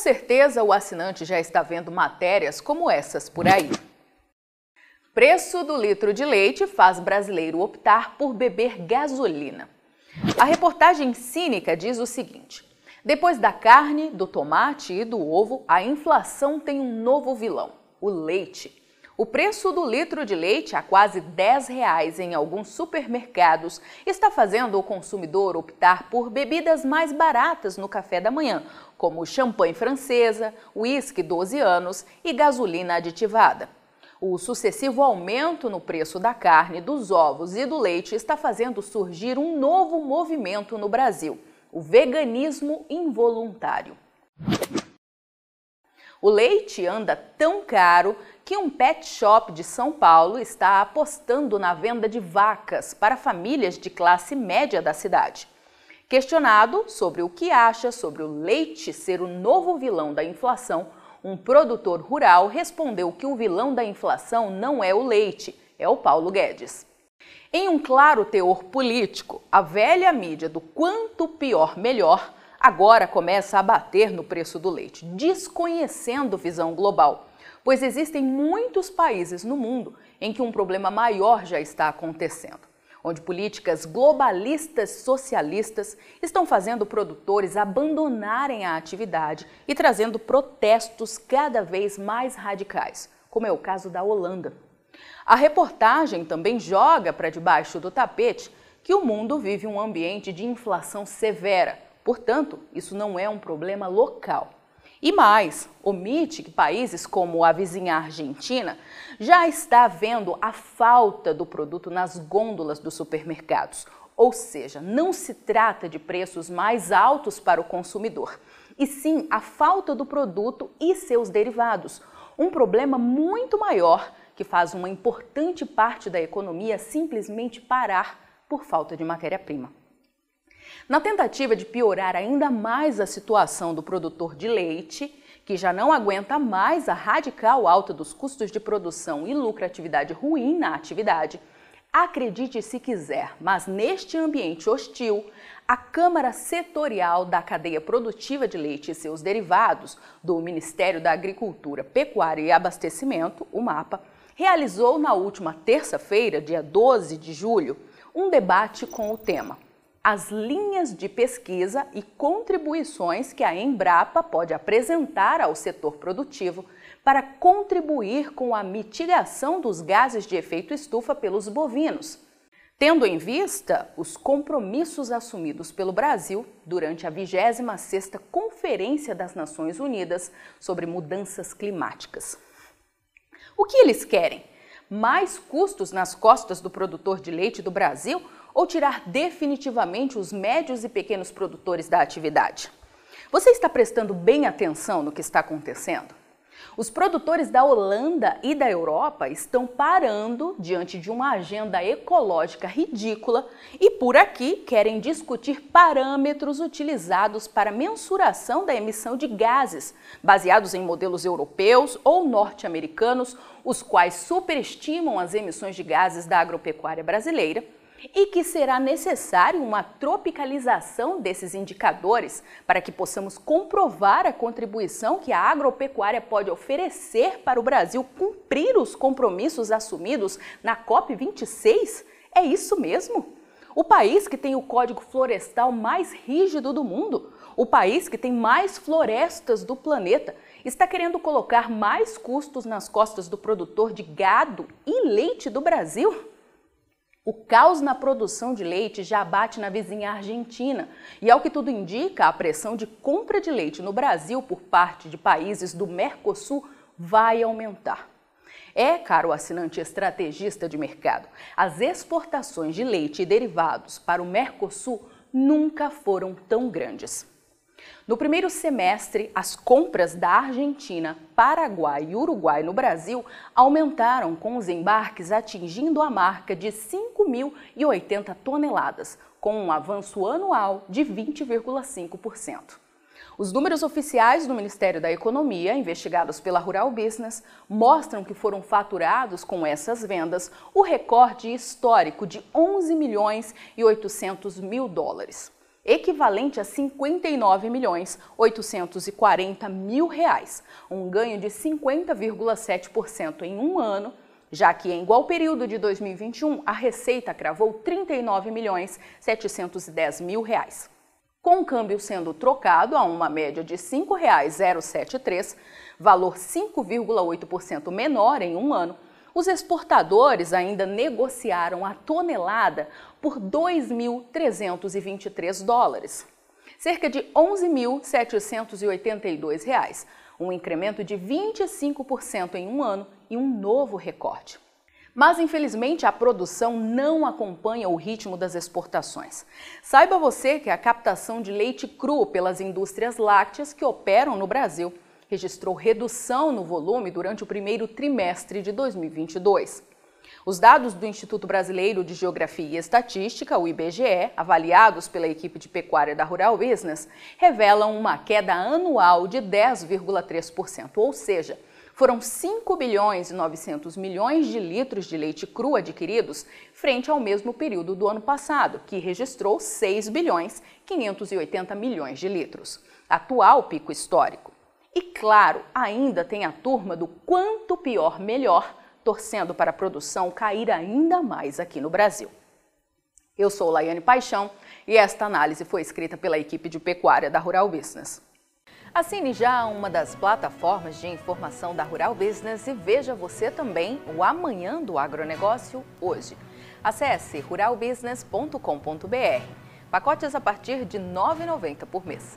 certeza o assinante já está vendo matérias como essas por aí. Preço do litro de leite faz brasileiro optar por beber gasolina. A reportagem cínica diz o seguinte: depois da carne, do tomate e do ovo, a inflação tem um novo vilão: o leite. O preço do litro de leite a quase 10 reais em alguns supermercados está fazendo o consumidor optar por bebidas mais baratas no café da manhã, como champanhe francesa, uísque 12 anos e gasolina aditivada. O sucessivo aumento no preço da carne, dos ovos e do leite está fazendo surgir um novo movimento no Brasil: o veganismo involuntário. O leite anda tão caro que um pet shop de São Paulo está apostando na venda de vacas para famílias de classe média da cidade. Questionado sobre o que acha sobre o leite ser o novo vilão da inflação, um produtor rural respondeu que o vilão da inflação não é o leite, é o Paulo Guedes. Em um claro teor político, a velha mídia do quanto pior melhor agora começa a bater no preço do leite, desconhecendo visão global, pois existem muitos países no mundo em que um problema maior já está acontecendo, onde políticas globalistas socialistas estão fazendo produtores abandonarem a atividade e trazendo protestos cada vez mais radicais, como é o caso da Holanda. A reportagem também joga para debaixo do tapete que o mundo vive um ambiente de inflação severa Portanto, isso não é um problema local. E mais, omite que países como a vizinha Argentina já está vendo a falta do produto nas gôndolas dos supermercados. Ou seja, não se trata de preços mais altos para o consumidor, e sim a falta do produto e seus derivados. Um problema muito maior que faz uma importante parte da economia simplesmente parar por falta de matéria-prima. Na tentativa de piorar ainda mais a situação do produtor de leite, que já não aguenta mais a radical alta dos custos de produção e lucratividade ruim na atividade, acredite se quiser, mas neste ambiente hostil, a Câmara Setorial da Cadeia Produtiva de Leite e seus derivados do Ministério da Agricultura, Pecuária e Abastecimento, o MAPA, realizou na última terça-feira, dia 12 de julho, um debate com o tema as linhas de pesquisa e contribuições que a Embrapa pode apresentar ao setor produtivo para contribuir com a mitigação dos gases de efeito estufa pelos bovinos, tendo em vista os compromissos assumidos pelo Brasil durante a 26ª Conferência das Nações Unidas sobre Mudanças Climáticas. O que eles querem? Mais custos nas costas do produtor de leite do Brasil ou tirar definitivamente os médios e pequenos produtores da atividade? Você está prestando bem atenção no que está acontecendo? Os produtores da Holanda e da Europa estão parando diante de uma agenda ecológica ridícula e por aqui querem discutir parâmetros utilizados para mensuração da emissão de gases, baseados em modelos europeus ou norte-americanos, os quais superestimam as emissões de gases da agropecuária brasileira e que será necessário uma tropicalização desses indicadores para que possamos comprovar a contribuição que a agropecuária pode oferecer para o Brasil cumprir os compromissos assumidos na COP26? É isso mesmo? O país que tem o código florestal mais rígido do mundo, o país que tem mais florestas do planeta, está querendo colocar mais custos nas costas do produtor de gado e leite do Brasil? O caos na produção de leite já bate na vizinha Argentina e, ao que tudo indica, a pressão de compra de leite no Brasil por parte de países do Mercosul vai aumentar. É, caro assinante estrategista de mercado, as exportações de leite e derivados para o Mercosul nunca foram tão grandes. No primeiro semestre, as compras da Argentina, Paraguai e Uruguai no Brasil aumentaram, com os embarques atingindo a marca de 5.080 toneladas, com um avanço anual de 20,5%. Os números oficiais do Ministério da Economia, investigados pela Rural Business, mostram que foram faturados com essas vendas o recorde histórico de 11 milhões e 800 mil dólares. Equivalente a 59 milhões 840 mil reais, um ganho de 50,7% em um ano, já que em igual período de 2021 a receita cravou 39 milhões 710 mil reais. Com o câmbio sendo trocado a uma média de R$ 5,073, valor 5,8% menor em um ano, os exportadores ainda negociaram a tonelada por 2.323 dólares, cerca de 11.782 reais, um incremento de 25% em um ano e um novo recorde. Mas, infelizmente, a produção não acompanha o ritmo das exportações. Saiba você que a captação de leite cru pelas indústrias lácteas que operam no Brasil registrou redução no volume durante o primeiro trimestre de 2022. Os dados do Instituto Brasileiro de Geografia e Estatística, o IBGE, avaliados pela equipe de pecuária da Rural Business, revelam uma queda anual de 10,3%, ou seja, foram 5 bilhões e 900 milhões de litros de leite cru adquiridos frente ao mesmo período do ano passado, que registrou 6 bilhões 580 milhões de litros, atual pico histórico. E claro, ainda tem a turma do quanto pior melhor, torcendo para a produção cair ainda mais aqui no Brasil. Eu sou Laiane Paixão e esta análise foi escrita pela equipe de pecuária da Rural Business. Assine já uma das plataformas de informação da Rural Business e veja você também o Amanhã do Agronegócio hoje. Acesse ruralbusiness.com.br. Pacotes a partir de R$ 9,90 por mês.